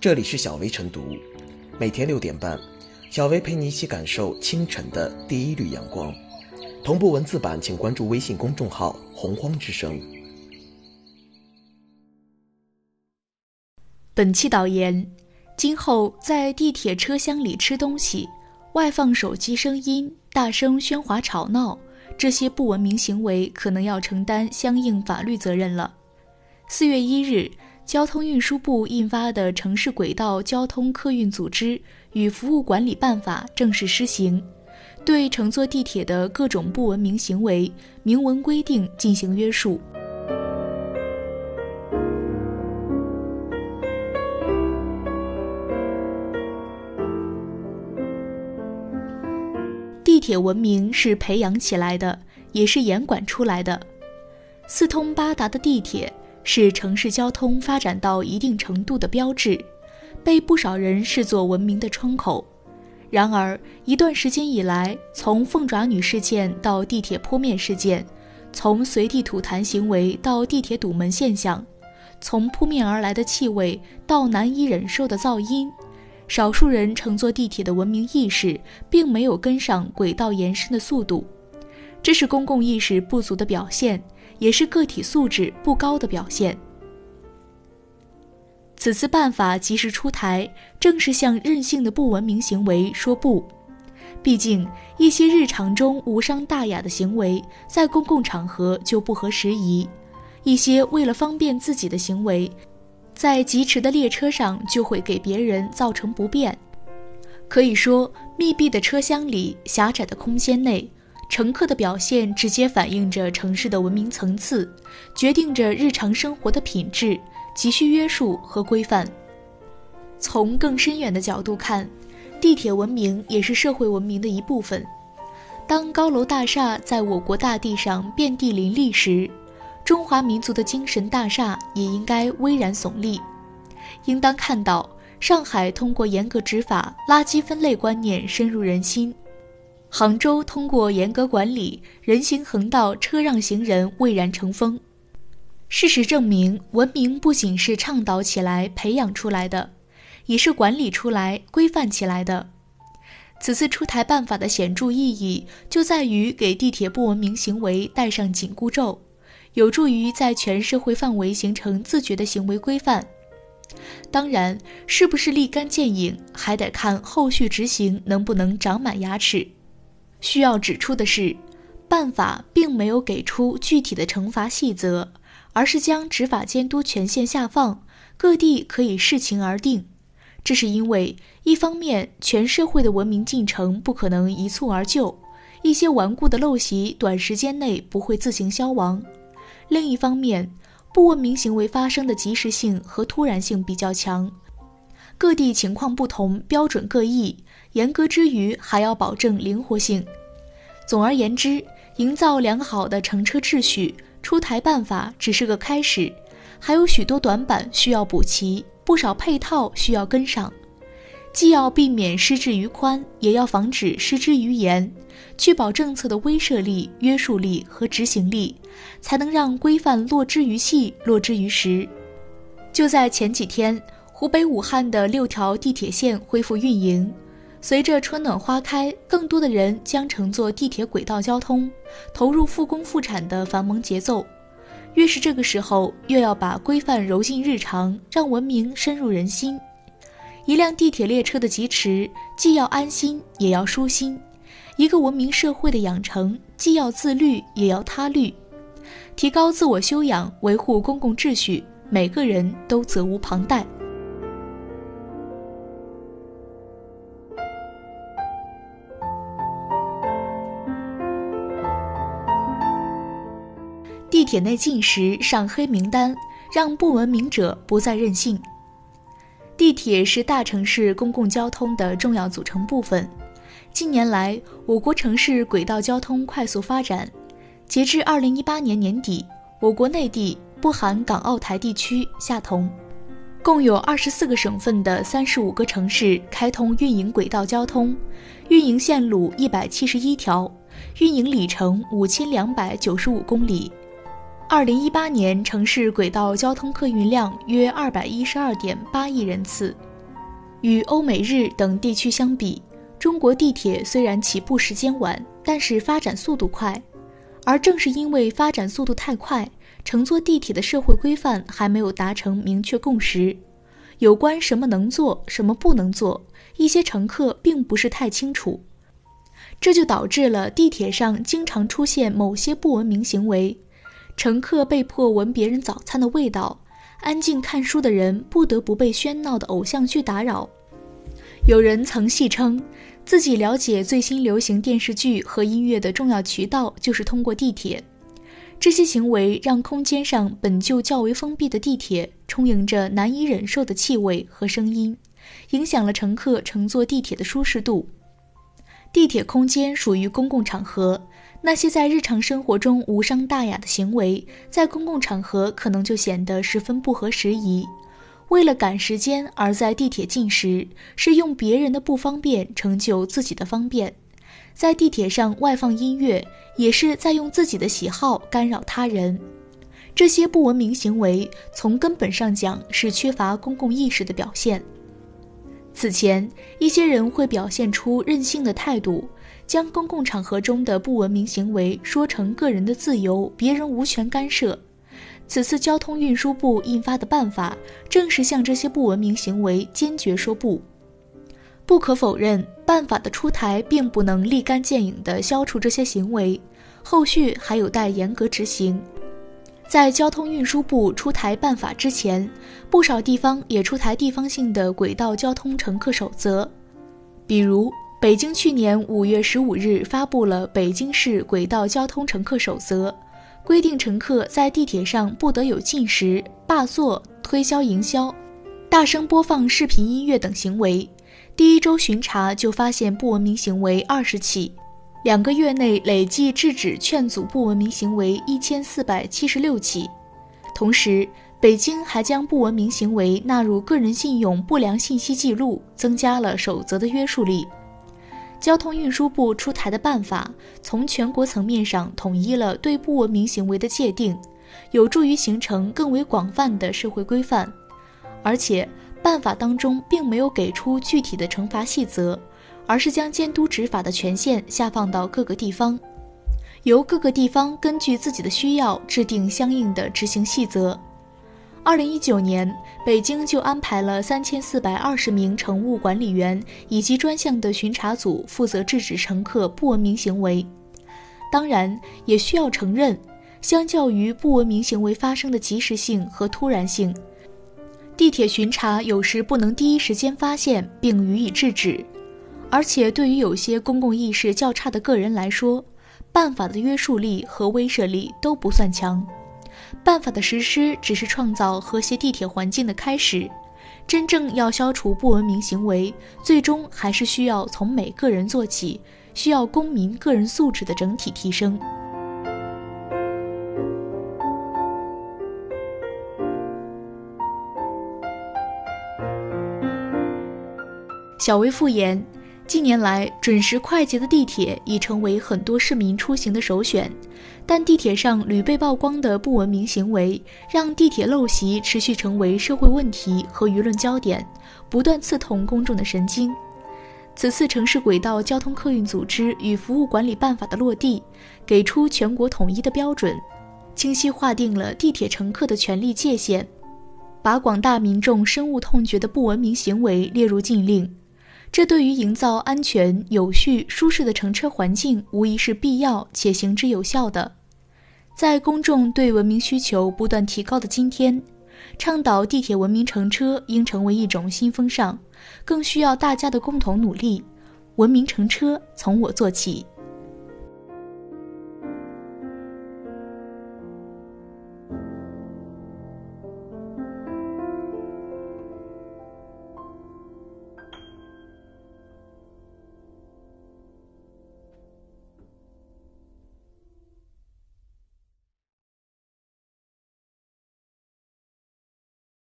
这里是小薇晨读，每天六点半，小薇陪你一起感受清晨的第一缕阳光。同步文字版，请关注微信公众号“洪荒之声”。本期导言：今后在地铁车厢里吃东西、外放手机声音、大声喧哗吵闹，这些不文明行为可能要承担相应法律责任了。四月一日。交通运输部印发的《城市轨道交通客运组织与服务管理办法》正式施行，对乘坐地铁的各种不文明行为明文规定进行约束。地铁文明是培养起来的，也是严管出来的。四通八达的地铁。是城市交通发展到一定程度的标志，被不少人视作文明的窗口。然而，一段时间以来，从凤爪女事件到地铁泼面事件，从随地吐痰行为到地铁堵门现象，从扑面而来的气味到难以忍受的噪音，少数人乘坐地铁的文明意识并没有跟上轨道延伸的速度，这是公共意识不足的表现。也是个体素质不高的表现。此次办法及时出台，正是向任性的不文明行为说不。毕竟，一些日常中无伤大雅的行为，在公共场合就不合时宜；一些为了方便自己的行为，在疾驰的列车上就会给别人造成不便。可以说，密闭的车厢里，狭窄的空间内。乘客的表现直接反映着城市的文明层次，决定着日常生活的品质，急需约束和规范。从更深远的角度看，地铁文明也是社会文明的一部分。当高楼大厦在我国大地上遍地林立时，中华民族的精神大厦也应该巍然耸立。应当看到，上海通过严格执法，垃圾分类观念深入人心。杭州通过严格管理，人行横道车让行人蔚然成风。事实证明，文明不仅是倡导起来、培养出来的，也是管理出来、规范起来的。此次出台办法的显著意义，就在于给地铁不文明行为戴上紧箍咒，有助于在全社会范围形成自觉的行为规范。当然，是不是立竿见影，还得看后续执行能不能长满牙齿。需要指出的是，办法并没有给出具体的惩罚细则，而是将执法监督权限下放，各地可以视情而定。这是因为，一方面，全社会的文明进程不可能一蹴而就，一些顽固的陋习短时间内不会自行消亡；另一方面，不文明行为发生的及时性和突然性比较强，各地情况不同，标准各异。严格之余，还要保证灵活性。总而言之，营造良好的乘车秩序，出台办法只是个开始，还有许多短板需要补齐，不少配套需要跟上。既要避免失之于宽，也要防止失之于严，确保政策的威慑力、约束力和执行力，才能让规范落之于细、落之于实。就在前几天，湖北武汉的六条地铁线恢复运营。随着春暖花开，更多的人将乘坐地铁轨道交通，投入复工复产的繁忙节奏。越是这个时候，越要把规范揉进日常，让文明深入人心。一辆地铁列车的疾驰，既要安心，也要舒心。一个文明社会的养成，既要自律，也要他律。提高自我修养，维护公共秩序，每个人都责无旁贷。铁内禁食上黑名单，让不文明者不再任性。地铁是大城市公共交通的重要组成部分。近年来，我国城市轨道交通快速发展。截至二零一八年年底，我国内地（不含港澳台地区）下同，共有二十四个省份的三十五个城市开通运营轨道交通，运营线路一百七十一条，运营里程五千两百九十五公里。二零一八年城市轨道交通客运量约二百一十二点八亿人次，与欧美日等地区相比，中国地铁虽然起步时间晚，但是发展速度快。而正是因为发展速度太快，乘坐地铁的社会规范还没有达成明确共识，有关什么能做、什么不能做，一些乘客并不是太清楚。这就导致了地铁上经常出现某些不文明行为，乘客被迫闻别人早餐的味道。安静看书的人不得不被喧闹的偶像剧打扰。有人曾戏称，自己了解最新流行电视剧和音乐的重要渠道就是通过地铁。这些行为让空间上本就较为封闭的地铁充盈着难以忍受的气味和声音，影响了乘客乘坐地铁的舒适度。地铁空间属于公共场合。那些在日常生活中无伤大雅的行为，在公共场合可能就显得十分不合时宜。为了赶时间而在地铁进食，是用别人的不方便成就自己的方便；在地铁上外放音乐，也是在用自己的喜好干扰他人。这些不文明行为，从根本上讲是缺乏公共意识的表现。此前，一些人会表现出任性的态度。将公共场合中的不文明行为说成个人的自由，别人无权干涉。此次交通运输部印发的办法，正是向这些不文明行为坚决说不。不可否认，办法的出台并不能立竿见影地消除这些行为，后续还有待严格执行。在交通运输部出台办法之前，不少地方也出台地方性的轨道交通乘客守则，比如。北京去年五月十五日发布了《北京市轨道交通乘客守则》，规定乘客在地铁上不得有进食、霸座、推销营销、大声播放视频音乐等行为。第一周巡查就发现不文明行为二十起，两个月内累计制止劝阻不文明行为一千四百七十六起。同时，北京还将不文明行为纳入个人信用不良信息记录，增加了守则的约束力。交通运输部出台的办法，从全国层面上统一了对不文明行为的界定，有助于形成更为广泛的社会规范。而且，办法当中并没有给出具体的惩罚细则，而是将监督执法的权限下放到各个地方，由各个地方根据自己的需要制定相应的执行细则。二零一九年，北京就安排了三千四百二十名乘务管理员以及专项的巡查组，负责制止乘客不文明行为。当然，也需要承认，相较于不文明行为发生的及时性和突然性，地铁巡查有时不能第一时间发现并予以制止，而且对于有些公共意识较差的个人来说，办法的约束力和威慑力都不算强。办法的实施只是创造和谐地铁环境的开始，真正要消除不文明行为，最终还是需要从每个人做起，需要公民个人素质的整体提升。小微复言。近年来，准时快捷的地铁已成为很多市民出行的首选，但地铁上屡被曝光的不文明行为，让地铁陋习持续成为社会问题和舆论焦点，不断刺痛公众的神经。此次城市轨道交通客运组织与服务管理办法的落地，给出全国统一的标准，清晰划定了地铁乘客的权利界限，把广大民众深恶痛绝的不文明行为列入禁令。这对于营造安全、有序、舒适的乘车环境，无疑是必要且行之有效的。在公众对文明需求不断提高的今天，倡导地铁文明乘车应成为一种新风尚，更需要大家的共同努力。文明乘车从我做起。